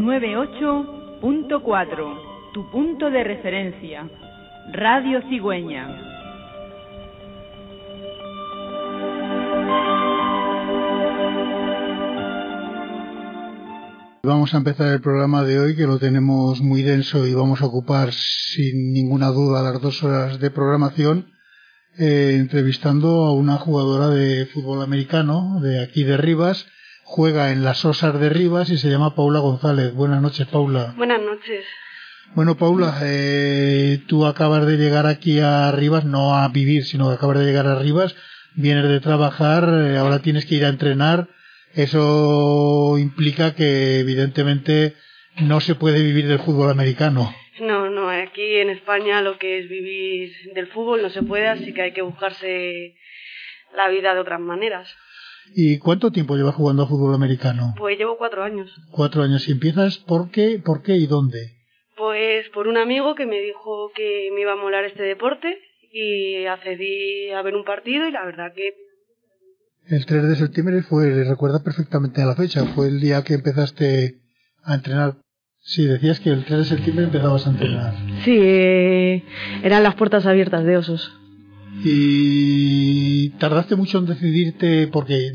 ...98.4... Tu punto de referencia... Radio Cigüeña... Vamos a empezar el programa de hoy que lo tenemos muy denso y vamos a ocupar sin ninguna duda las dos horas de programación eh, entrevistando a una jugadora de fútbol americano de aquí de Rivas. Juega en las Osas de Rivas y se llama Paula González. Buenas noches, Paula. Buenas noches. Bueno, Paula, eh, tú acabas de llegar aquí a Rivas, no a vivir, sino que acabas de llegar a Rivas, vienes de trabajar, eh, ahora tienes que ir a entrenar eso implica que evidentemente no se puede vivir del fútbol americano. No, no, aquí en España lo que es vivir del fútbol no se puede, así que hay que buscarse la vida de otras maneras. ¿Y cuánto tiempo llevas jugando a fútbol americano? Pues llevo cuatro años. Cuatro años. ¿Y empiezas por qué, por qué y dónde? Pues por un amigo que me dijo que me iba a molar este deporte y accedí a ver un partido y la verdad que el 3 de septiembre fue, recuerda perfectamente la fecha, fue el día que empezaste a entrenar. Sí, decías que el 3 de septiembre empezabas a entrenar. Sí, eh, eran las puertas abiertas de Osos. Y tardaste mucho en decidirte porque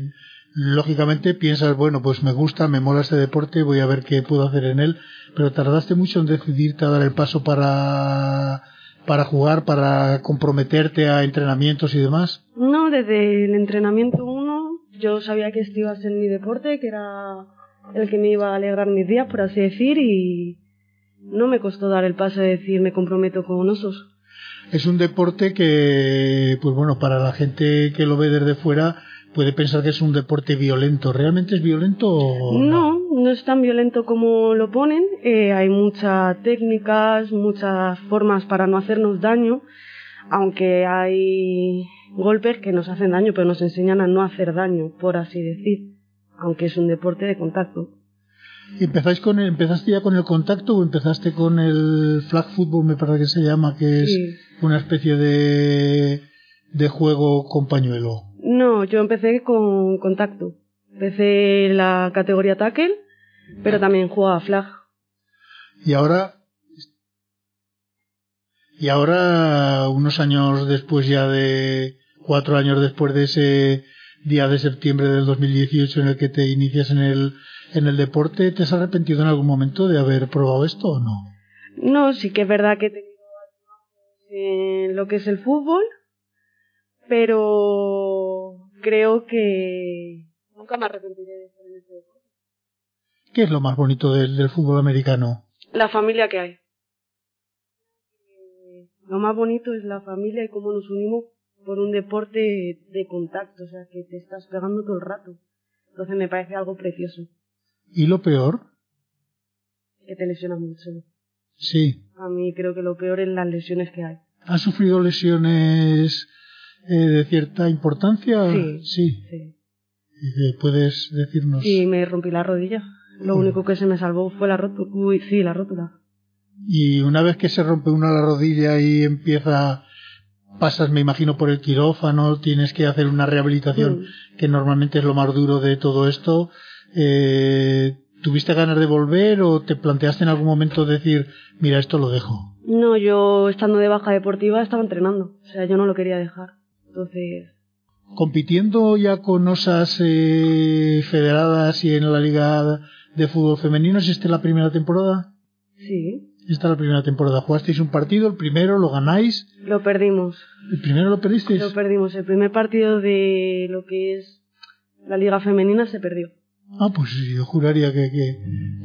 lógicamente piensas, bueno, pues me gusta, me mola este deporte, voy a ver qué puedo hacer en él, pero tardaste mucho en decidirte a dar el paso para para jugar, para comprometerte a entrenamientos y demás? No, desde el entrenamiento uno yo sabía que este iba a ser mi deporte, que era el que me iba a alegrar mis días, por así decir, y no me costó dar el paso de decir me comprometo con osos. Es un deporte que, pues bueno, para la gente que lo ve desde fuera puede pensar que es un deporte violento. ¿Realmente es violento o no? No, es tan violento como lo ponen. Eh, hay muchas técnicas, muchas formas para no hacernos daño, aunque hay golpes que nos hacen daño, pero nos enseñan a no hacer daño, por así decir, aunque es un deporte de contacto. ¿Empezáis con ¿Empezaste ya con el contacto o empezaste con el flag football, me parece que se llama, que es una especie de, de juego con pañuelo? No, yo empecé con contacto. Empecé la categoría tackle, pero también jugaba flag. Y ahora, y ahora, unos años después ya de, cuatro años después de ese día de septiembre del 2018 en el que te inicias en el, en el deporte, ¿te has arrepentido en algún momento de haber probado esto o no? No, sí que es verdad que he tenido en lo que es el fútbol, pero creo que nunca me arrepentiré de estar en este deporte. ¿Qué es lo más bonito del, fútbol americano? La familia que hay. Eh, lo más bonito es la familia y cómo nos unimos por un deporte de contacto, o sea, que te estás pegando todo el rato. Entonces me parece algo precioso. ¿Y lo peor? Que te lesionas mucho. Sí. A mí creo que lo peor es las lesiones que hay. ¿Has sufrido lesiones eh, de cierta importancia? Sí. Sí. ¿Puedes decirnos? Sí, me rompí la rodilla. Lo único que se me salvó fue la rótula. Uy, sí, la rótula. Y una vez que se rompe una la rodilla y empieza, pasas, me imagino, por el quirófano, tienes que hacer una rehabilitación, mm. que normalmente es lo más duro de todo esto. Eh, ¿Tuviste ganas de volver o te planteaste en algún momento decir, mira, esto lo dejo? No, yo estando de baja deportiva estaba entrenando. O sea, yo no lo quería dejar. Entonces. Compitiendo ya con osas eh, federadas y en la Liga de Fútbol Femenino, ¿es esta la primera temporada? Sí. Esta es la primera temporada. ¿Jugasteis un partido? ¿El primero lo ganáis? Lo perdimos. ¿El primero lo perdisteis? Lo perdimos. El primer partido de lo que es la Liga Femenina se perdió. Ah, pues yo juraría que, que,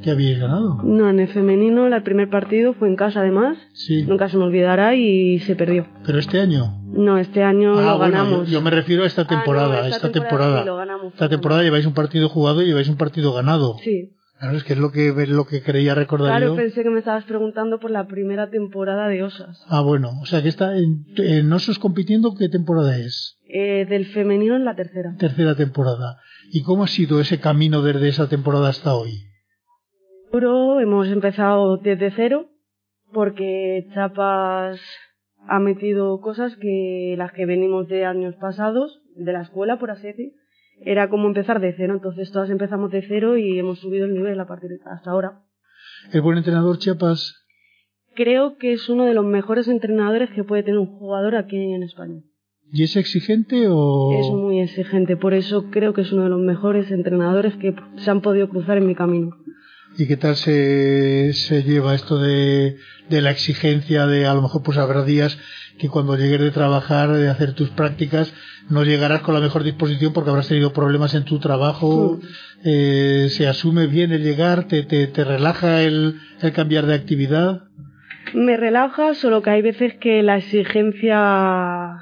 que habíais ganado. No, en el femenino el primer partido fue en casa además. Sí. Nunca se me olvidará y se perdió. ¿Pero este año? No, este año Ah, lo bueno, ganamos. yo, yo me refiero a esta Ah, temporada. no, esta, temporada. sí, lo ganamos. esta temporada lleváis un partido jugado y lleváis un partido ganado. Sí. Claro, es que es lo que, es lo que creía recordar Claro, yo. pensé que me estabas preguntando por la primera temporada de Osas. Ah, bueno, o sea que está en, en Osos compitiendo, ¿qué temporada es? Eh, del femenino en la tercera. Tercera temporada. ¿Y cómo ha sido ese camino desde esa temporada hasta hoy? Hemos empezado desde cero porque Chapas ha metido cosas que las que venimos de años pasados, de la escuela, por así decir, era como empezar de cero. Entonces todas empezamos de cero y hemos subido el nivel a partir de hasta ahora. ¿El buen entrenador Chiapas? Creo que es uno de los mejores entrenadores que puede tener un jugador aquí en España. ¿Y es exigente o...? Es muy exigente, por eso creo que es uno de los mejores entrenadores que se han podido cruzar en mi camino. ¿Y qué tal se, se lleva esto de, de la exigencia de a lo mejor pues habrá días que cuando llegues de trabajar, de hacer tus prácticas, no llegarás con la mejor disposición porque habrás tenido problemas en tu trabajo, eh, se asume bien el llegar, te, te, te relaja el, el cambiar de actividad. Me relaja, solo que hay veces que la exigencia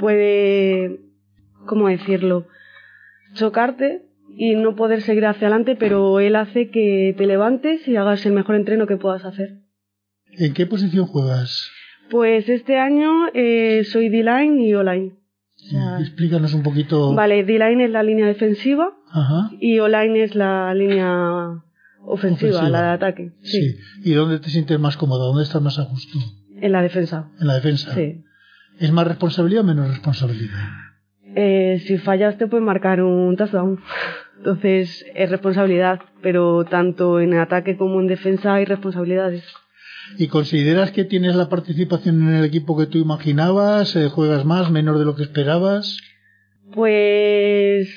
puede, ¿cómo decirlo? Chocarte y no poder seguir hacia adelante, pero él hace que te levantes y hagas el mejor entreno que puedas hacer. ¿En qué posición juegas? Pues este año eh, soy D-line y O-line. O sea, Explícanos un poquito. vale, D-line es la línea defensiva Ajá. y O-line es la línea ofensiva, Ofensiva. la de ataque. Sí, Sí. ¿Y dónde te sientes más cómodo? ¿Dónde estás más a gusto? en la defensa. En la defensa. Sí. ¿Es más responsabilidad o menos responsabilidad? Eh, si fallas te pueden marcar un touchdown. Entonces es responsabilidad, pero tanto en ataque como en defensa hay responsabilidades. ¿Y consideras que tienes la participación en el equipo que tú imaginabas? Eh, ¿Juegas más, menos de lo que esperabas? Pues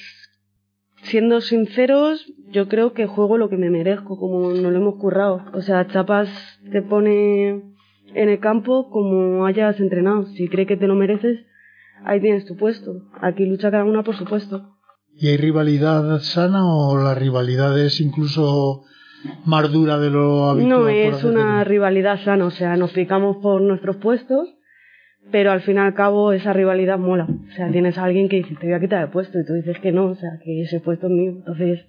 siendo sinceros, yo creo que juego lo que me merezco, como nos lo hemos currado. O sea, Chapas te pone en el campo como hayas entrenado. Si cree que te lo mereces, ahí tienes tu puesto. Aquí lucha cada una por su puesto. ¿Y hay rivalidad sana o la rivalidad es incluso más dura de lo habitual? No es una rivalidad sana, o sea, nos picamos por nuestros puestos, pero al fin y al cabo esa rivalidad mola. O sea, tienes a alguien que dice, te voy a quitar el puesto, y tú dices que no, o sea, que ese puesto es mío. Entonces,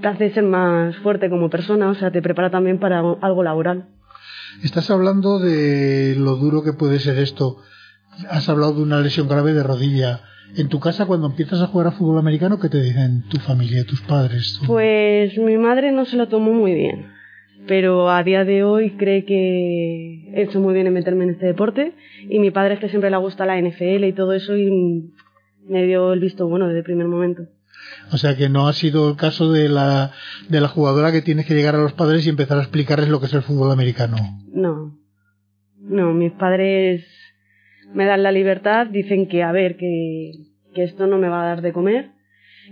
te hace ser más fuerte como persona, o sea, te prepara también para algo laboral. Estás hablando de lo duro que puede ser esto. Has hablado de una lesión grave de rodilla. En tu casa, cuando empiezas a jugar a fútbol americano, ¿qué te dicen tu familia, tus padres? tú? Pues mi madre no se lo tomó muy bien, pero a día de hoy cree que he hecho muy bien en meterme en este deporte y mi padre es que siempre le gusta la NFL y todo eso y me dio el visto bueno desde el primer momento. O sea que no ha sido el caso de la, de la jugadora que tienes que llegar a los padres y empezar a explicarles lo que es el fútbol americano. No, no, mis padres me dan la libertad, dicen que a ver, que, que esto no me va a dar de comer,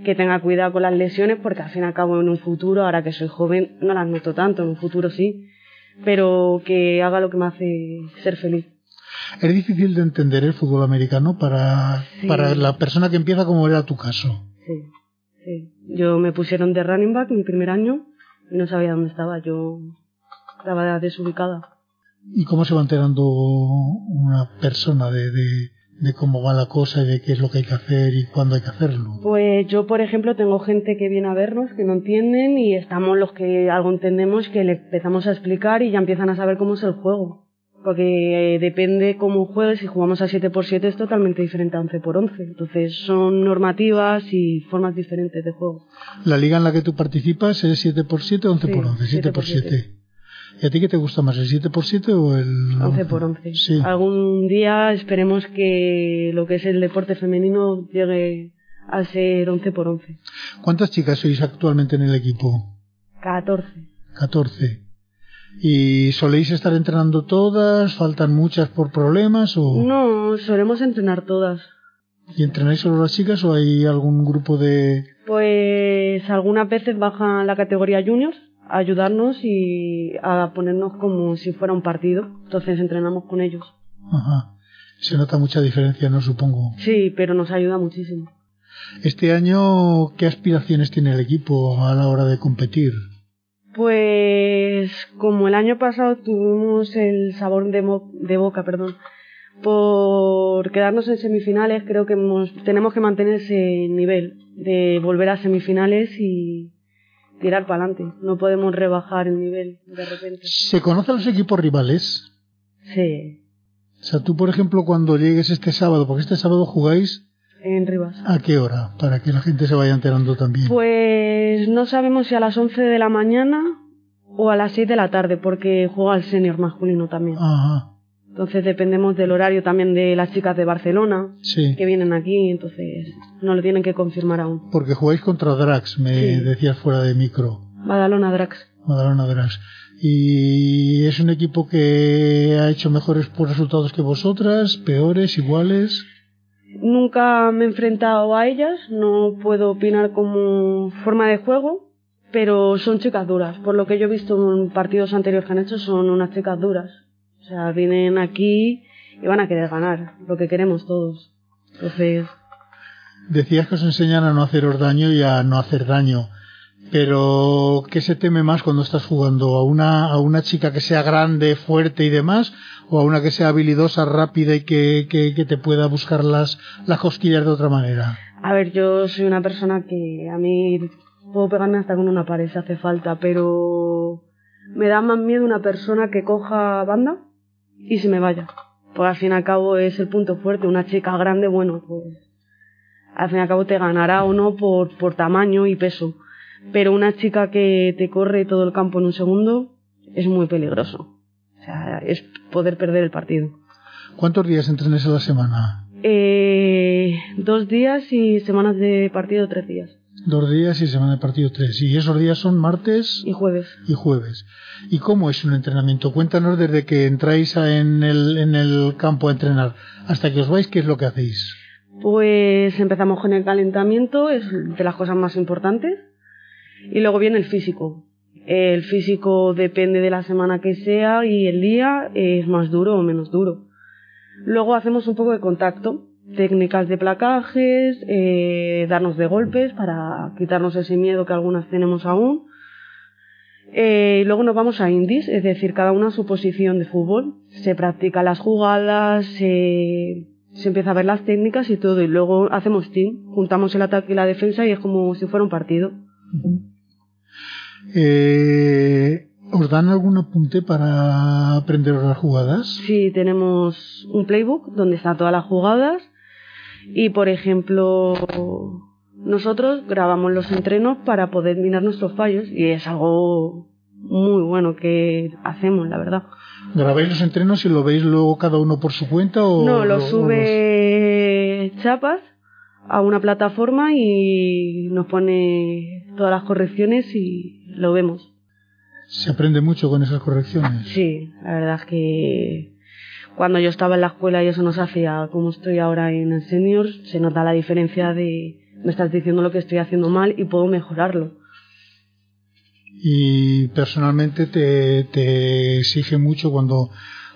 que tenga cuidado con las lesiones porque al fin y al cabo en un futuro, ahora que soy joven, no las noto tanto, en un futuro sí, pero que haga lo que me hace ser feliz. Es difícil de entender el fútbol americano para, Sí. para la persona que empieza como era tu caso. Sí, sí. Yo me pusieron de running back mi primer año y no sabía dónde estaba, yo estaba desubicada. ¿Y cómo se va enterando una persona de, de, de cómo va la cosa y de qué es lo que hay que hacer y cuándo hay que hacerlo? Pues yo, por ejemplo, tengo gente que viene a vernos que no entienden y estamos los que algo entendemos que le empezamos a explicar y ya empiezan a saber cómo es el juego. Porque eh, depende cómo juegues, si jugamos a 7x7 es totalmente diferente a 11x11. Entonces son normativas y formas diferentes de juego. ¿La liga en la que tú participas es 7x7 o 11x11? Sí, 7x7. ¿Y a ti qué te gusta más, el 7x7 o el 11x11. Sí. Algún día esperemos que lo que es el deporte femenino llegue a ser 11x11. ¿Cuántas chicas sois actualmente en el equipo? 14. 14. ¿Y soléis estar entrenando todas? ¿Faltan muchas por problemas? O... No, solemos entrenar todas. ¿Y entrenáis solo las chicas o hay algún grupo de...? Pues algunas veces bajan la categoría juniors a ayudarnos y a ponernos como si fuera un partido. Entonces entrenamos con ellos. Ajá. Se nota mucha diferencia, ¿no? Supongo. Sí, pero nos ayuda muchísimo. Este año, ¿qué aspiraciones tiene el equipo a la hora de competir? Pues como el año pasado tuvimos el sabor de, de boca, perdón, por quedarnos en semifinales, creo que tenemos que mantener ese nivel de volver a semifinales y tirar para adelante. No podemos rebajar el nivel de repente. ¿Se conocen los equipos rivales? Sí. O sea, tú, por ejemplo, cuando llegues este sábado, porque este sábado jugáis en Rivas. ¿A qué hora? Para que la gente se vaya enterando también. Pues no sabemos si a las 11 de la mañana o a las 6 de la tarde, porque juega el senior masculino también. Ajá. Entonces dependemos del horario también de las chicas de Barcelona sí. que vienen aquí, entonces no lo tienen que confirmar aún. Porque jugáis contra Drax, me decías fuera de micro. Badalona Drax. Badalona Drax. ¿Y es un equipo que ha hecho mejores resultados que vosotras, peores, iguales? Nunca me he enfrentado a ellas, no puedo opinar como forma de juego, pero son chicas duras. Por lo que yo he visto en partidos anteriores que han hecho, son unas chicas duras. O sea, vienen aquí y van a querer ganar, lo que queremos todos. Entonces. Decías que os enseñan a no haceros daño y a no hacer daño. Pero, ¿qué se teme más cuando estás jugando? ¿A una, a una chica que sea grande, fuerte y demás? ¿O a una que sea habilidosa, rápida y que, que, te pueda buscar las, las cosquillas de otra manera? A ver, yo soy una persona que a mí puedo pegarme hasta con una pared si hace falta, pero me da más miedo una persona que coja banda y se me vaya. Porque al fin y al cabo es el punto fuerte. Una chica grande, bueno, pues al fin y al cabo te ganará o no por, por tamaño y peso pero una chica que te corre todo el campo en un segundo es muy peligroso. O sea, es poder perder el partido. ¿Cuántos días entrenes a la semana? Eh, dos días y semanas de partido tres días. Dos días y semana de partido tres. ¿Y esos días son martes? Y jueves. Y jueves. ¿Y cómo es un entrenamiento? Cuéntanos desde que entráis en, el, en el campo a entrenar hasta que os vais, ¿qué es lo que hacéis? Pues empezamos con el calentamiento, es de las cosas más importantes. Y luego viene el físico. El físico depende de la semana que sea y el día es más duro o menos duro. Luego hacemos un poco de contacto, técnicas de placajes, eh, darnos de golpes para quitarnos ese miedo que algunas tenemos aún. Eh, y luego nos vamos a indies, es decir, cada una a su posición de fútbol. Se practica las jugadas, se, se empieza a ver las técnicas y todo. Y luego hacemos team, juntamos el ataque y la defensa y es como si fuera un partido. Eh, ¿Os dan algún apunte para aprender las jugadas? Sí, tenemos un playbook donde están todas las jugadas y, por ejemplo, nosotros grabamos los entrenos para poder mirar nuestros fallos y es algo muy bueno que hacemos, la verdad. ¿Grabáis los entrenos y lo veis luego cada uno por su cuenta o no? Lo, sube Chapas a una plataforma y nos pone todas las correcciones y lo vemos. ¿Se aprende mucho con esas correcciones? Sí, la verdad es que cuando yo estaba en la escuela y eso no se hacía como estoy ahora en el senior, se nota la diferencia de me estás diciendo lo que estoy haciendo mal y puedo mejorarlo. Y personalmente te, te exige mucho cuando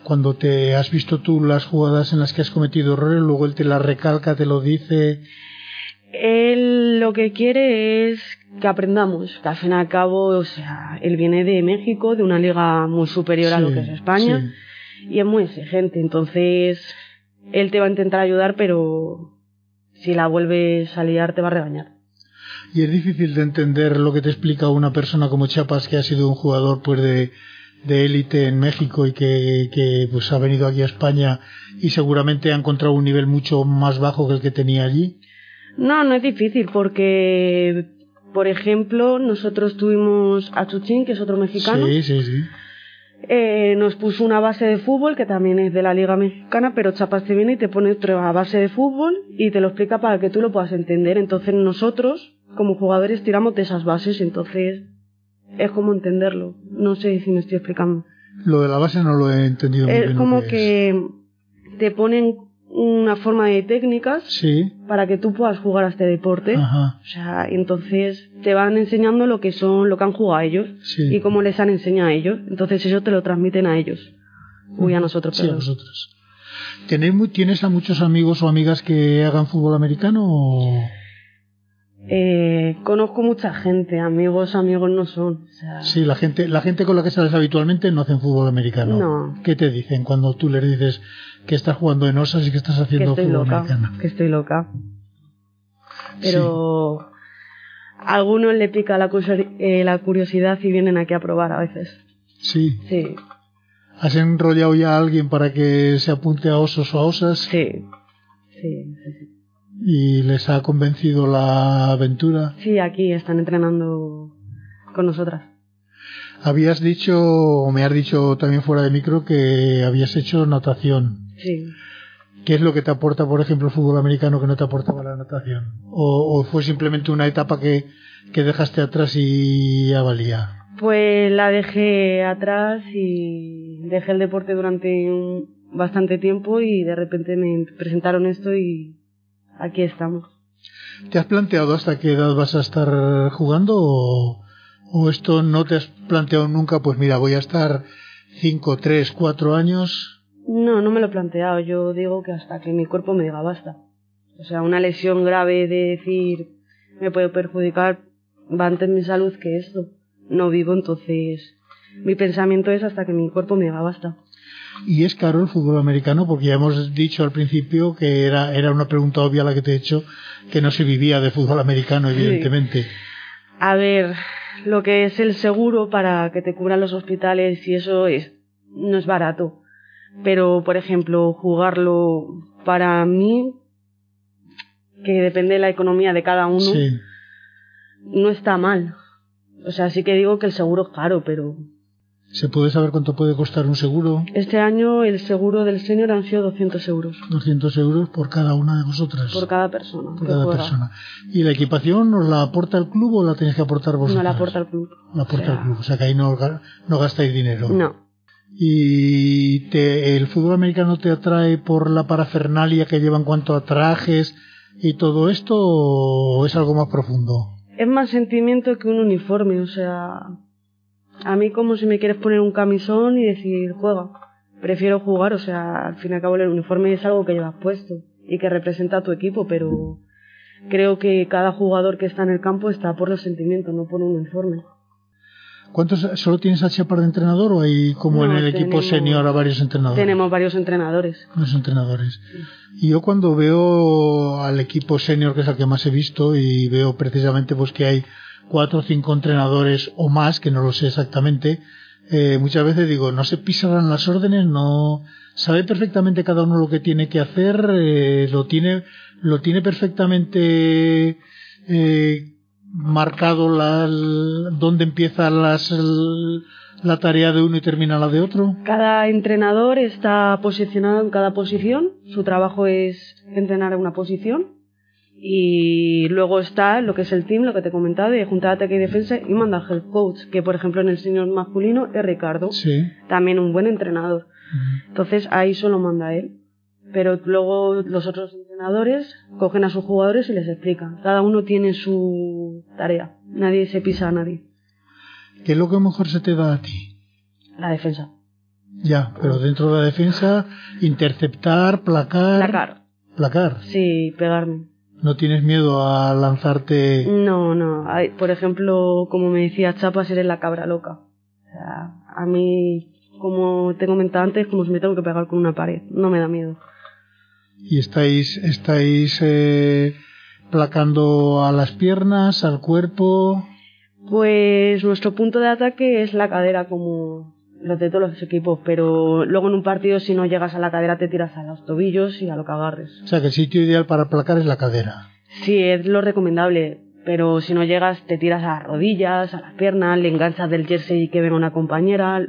cuando te has visto tú las jugadas en las que has cometido errores, luego él te las recalca, te lo dice. Él lo que quiere es que aprendamos, que al fin y al cabo, o sea, él viene de México, de una liga muy superior a lo que es España, y es muy exigente, entonces él te va a intentar ayudar, pero si la vuelves a liar te va a regañar. Y es difícil de entender lo que te explica una persona como Chapas, que ha sido un jugador pues de de élite en México y que, que, pues ha venido aquí a España y seguramente ha encontrado un nivel mucho más bajo que el que tenía allí? No, no es difícil porque, por ejemplo, nosotros tuvimos a Chuchín, que es otro mexicano. Sí, sí, sí. Eh, nos puso una base de fútbol que también es de la Liga Mexicana, pero Chapas te viene y te pone otra base de fútbol y te lo explica para que tú lo puedas entender. Entonces nosotros, como jugadores, tiramos de esas bases, entonces es como entenderlo. No sé si me estoy explicando. Lo de la base no lo he entendido muy bien. Es como que, te ponen una forma de técnicas sí. para que tú puedas jugar a este deporte. Ajá. O sea, entonces te van enseñando lo que son, lo que han jugado ellos y cómo les han enseñado a ellos. Entonces eso te lo transmiten a ellos. Uy, a nosotros, Sí, a nosotros. ¿Tienes a muchos amigos o amigas que hagan fútbol americano? O... conozco mucha gente, amigos, amigos no son. O sea, Sí, la gente, la gente con la que sales habitualmente no hacen fútbol americano. No. ¿Qué te dicen cuando tú les dices que estás jugando en osas y que estás que haciendo estoy fútbol loca, americano? que estoy loca. Pero a algunos le pica eh, la curiosidad y vienen aquí a probar a veces. Sí. Sí, ¿Has enrollado ya a alguien para que se apunte a osos o a osas? sí, sí, sí. sí. ¿Y les ha convencido la aventura? Sí, aquí están entrenando con nosotras. Habías dicho, o me has dicho también fuera de micro, que habías hecho natación. Sí. ¿Qué es lo que te aporta, por ejemplo, el fútbol americano que no te aportaba la natación? ¿O, o fue simplemente una etapa que, que dejaste atrás y ya valía? Pues la dejé atrás y dejé el deporte durante un- bastante tiempo y de repente me presentaron esto y aquí estamos. ¿Te has planteado hasta qué edad vas a estar jugando o, o esto no te has planteado nunca? Pues mira, voy a estar 5, 3, 4 años. No, no me lo he planteado. Yo digo que hasta que mi cuerpo me diga basta. O sea, una lesión grave de decir me puede perjudicar va antes mi salud que esto. No vivo, entonces mi pensamiento es hasta que mi cuerpo me diga basta. Y es caro el fútbol americano porque ya hemos dicho al principio que era, era una pregunta obvia la que te he hecho, que no se vivía de fútbol americano, evidentemente. A ver, lo que es el seguro para que te cubran los hospitales y eso es no es barato. Pero, por ejemplo, jugarlo para mí, que depende de la economía de cada uno, Sí. no está mal. O sea, sí que digo que el seguro es caro, pero ¿Se puede saber cuánto puede costar un seguro? este año el seguro del senior han sido 200 euros 200 euros por cada una de vosotras. por cada persona por cada juega. persona. ¿Y la equipación os la aporta el club o la tenéis que aportar vosotros? No la aporta el club. La aporta O sea, el club. O sea que ahí no, no gastáis dinero. No. ¿Y te- el fútbol americano te atrae por la parafernalia que lleva en cuanto a trajes y todo esto o es algo más profundo? Es más sentimiento que un uniforme, o sea, a mí como si me quieres poner un camisón y decir juega. Prefiero jugar, o sea, al fin y al cabo el uniforme es algo que llevas puesto y que representa a tu equipo, pero creo que cada jugador que está en el campo está por los sentimientos, no por un uniforme. ¿Cuántos solo tienes a Shepard de entrenador o hay como No, en el equipo senior a varios entrenadores? Tenemos varios entrenadores. Los entrenadores. Y yo cuando veo al equipo senior, que es el que más he visto, y veo precisamente pues que hay cuatro o cinco entrenadores o más, que no lo sé exactamente, eh, muchas veces digo, no se pisarán las órdenes, no sabe perfectamente cada uno lo que tiene que hacer, eh, lo tiene, lo tiene perfectamente eh, marcado la, dónde empieza las, la tarea de uno y termina la de otro. Cada entrenador está posicionado en cada posición, su trabajo es entrenar en una posición y luego está lo que es el team, lo que te he comentado, de junta de ataque y defensa y manda el coach, que por ejemplo en el senior masculino es Ricardo, Sí. también un buen entrenador. Entonces ahí solo manda él. Pero luego los otros entrenadores cogen a sus jugadores y les explican. Cada uno tiene su tarea. Nadie se pisa a nadie. ¿Qué es lo que mejor se te da a ti? La defensa. Ya, pero dentro de la defensa, interceptar, placar. Placar. Placar. Sí, pegarme. No tienes miedo a lanzarte. No, no. Hay- por ejemplo, como me decía Chapas, eres la cabra loca. O sea, a mí, como te comentaba antes, como si me tengo que pegar con una pared. No me da miedo. Y estáis, estáis eh, placando a las piernas, al cuerpo. Pues nuestro punto de ataque es la cadera, como los de todos los equipos. Pero luego en un partido, si no llegas a la cadera, te tiras a los tobillos y a lo que agarres. O sea que el sitio ideal para placar es la cadera. Sí, es lo recomendable. Pero si no llegas, te tiras a las rodillas, a las piernas, le enganchas del jersey que venga una compañera,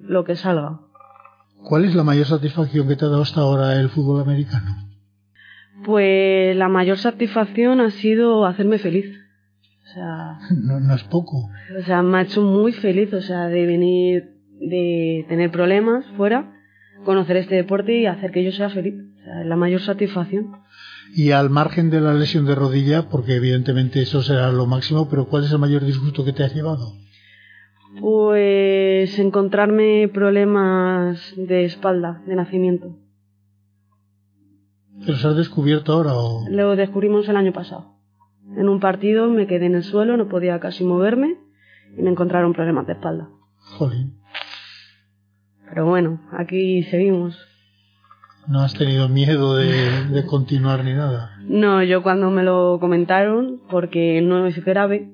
lo que salga. ¿Cuál es la mayor satisfacción que te ha dado hasta ahora el fútbol americano? Pues la mayor satisfacción ha sido hacerme feliz. O sea, No, no es poco. o sea, me ha hecho muy feliz, o sea, de venir, de tener problemas fuera, conocer este deporte y hacer que yo sea feliz. O sea, es la mayor satisfacción. Y al margen de la lesión de rodilla, porque evidentemente eso será lo máximo, pero ¿cuál es el mayor disgusto que te has llevado? Pues encontrarme problemas de espalda, de nacimiento. ¿Te los has descubierto ahora o...? Lo descubrimos el año pasado. En un partido me quedé en el suelo, no podía casi moverme y me encontraron problemas de espalda. Jolín. Pero bueno, aquí seguimos. ¿No has tenido miedo de, de continuar ni nada? No, yo cuando me lo comentaron, porque no es grave,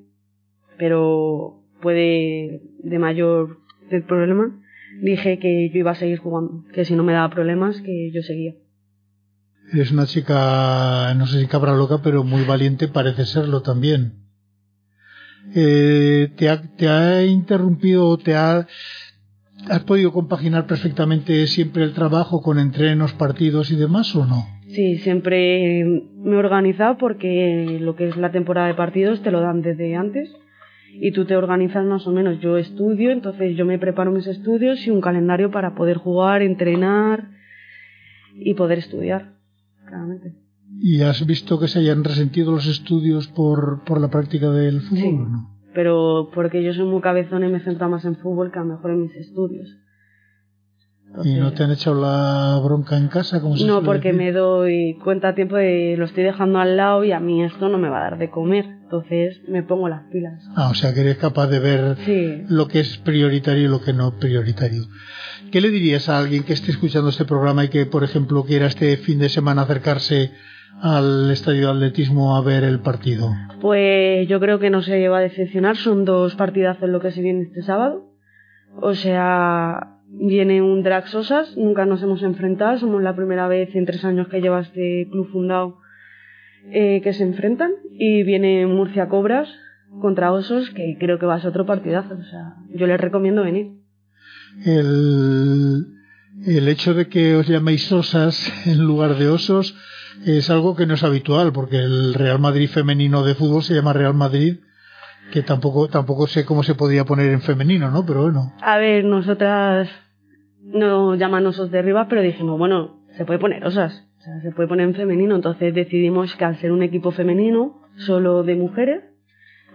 pero puede de mayor el problema, dije que yo iba a seguir jugando, que si no me daba problemas, que yo seguía. Eres una chica, no sé si cabra loca, pero muy valiente parece serlo también. Eh, ¿te, ha, ¿Te ha interrumpido o te ha... ¿Has podido compaginar perfectamente siempre el trabajo con entrenos, partidos y demás o no? Sí, siempre me he organizado porque lo que es la temporada de partidos te lo dan desde antes y tú te organizas más o menos. Yo estudio, entonces yo me preparo mis estudios y un calendario para poder jugar, entrenar y poder estudiar, claramente. ¿Y has visto que se hayan resentido los estudios por, por la práctica del fútbol Sí. o no? Pero porque yo soy muy cabezona y me centro más en fútbol que a lo mejor en mis estudios. ¿Y no te han echado la bronca en casa? Como No, porque decir? me doy cuenta a tiempo de lo estoy dejando al lado y a mí esto no me va a dar de comer. Entonces me pongo las pilas. Ah, o sea que eres capaz de ver Sí. lo que es prioritario y lo que no es prioritario. ¿Qué le dirías a alguien que esté escuchando este programa y que, por ejemplo, quiera este fin de semana acercarse al estadio de atletismo a ver el partido? Pues yo creo que no se va a decepcionar. Son dos partidazos lo que se viene este sábado. O sea, viene un Drag Sosas. Nunca nos hemos enfrentado. Somos la primera vez en tres años que lleva este club fundado eh, que se enfrentan. Y viene Murcia Cobras contra Osos, que creo que va a ser otro partidazo. O sea, yo les recomiendo venir. El, el hecho de que os llaméis osas en lugar de osos es algo que no es habitual, porque el Real Madrid femenino de fútbol se llama Real Madrid, que tampoco, tampoco sé cómo se podría poner en femenino, ¿no? Pero bueno. A ver, nosotras no llaman osos de arriba, pero dijimos, bueno, se puede poner osas, sea, se puede poner en femenino. Entonces decidimos que al ser un equipo femenino, solo de mujeres,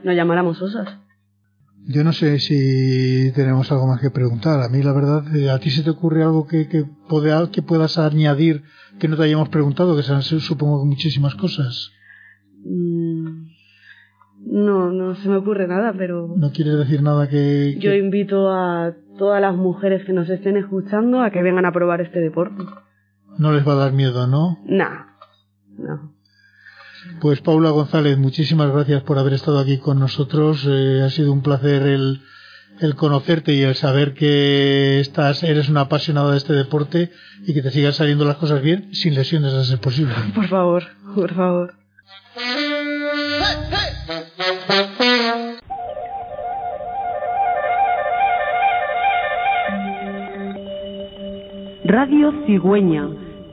nos llamáramos osas. Yo no sé si tenemos algo más que preguntar. A mí, la verdad, eh, ¿a ti se te ocurre algo que, que, pueda- que puedas añadir que no te hayamos preguntado? Que sean, supongo, muchísimas cosas. Mm, No, no se me ocurre nada, pero ¿No quieres decir nada que...? yo que- invito a todas las mujeres que nos estén escuchando a que vengan a probar este deporte. No les va a dar miedo, ¿no? Nah, no. Pues Paula González, muchísimas gracias por haber estado aquí con nosotros. Eh, ha sido un placer el, el conocerte y el saber que estás, eres una apasionada de este deporte y que te sigan saliendo las cosas bien sin lesiones a ser posible. Por favor, por favor. Radio Cigüeña,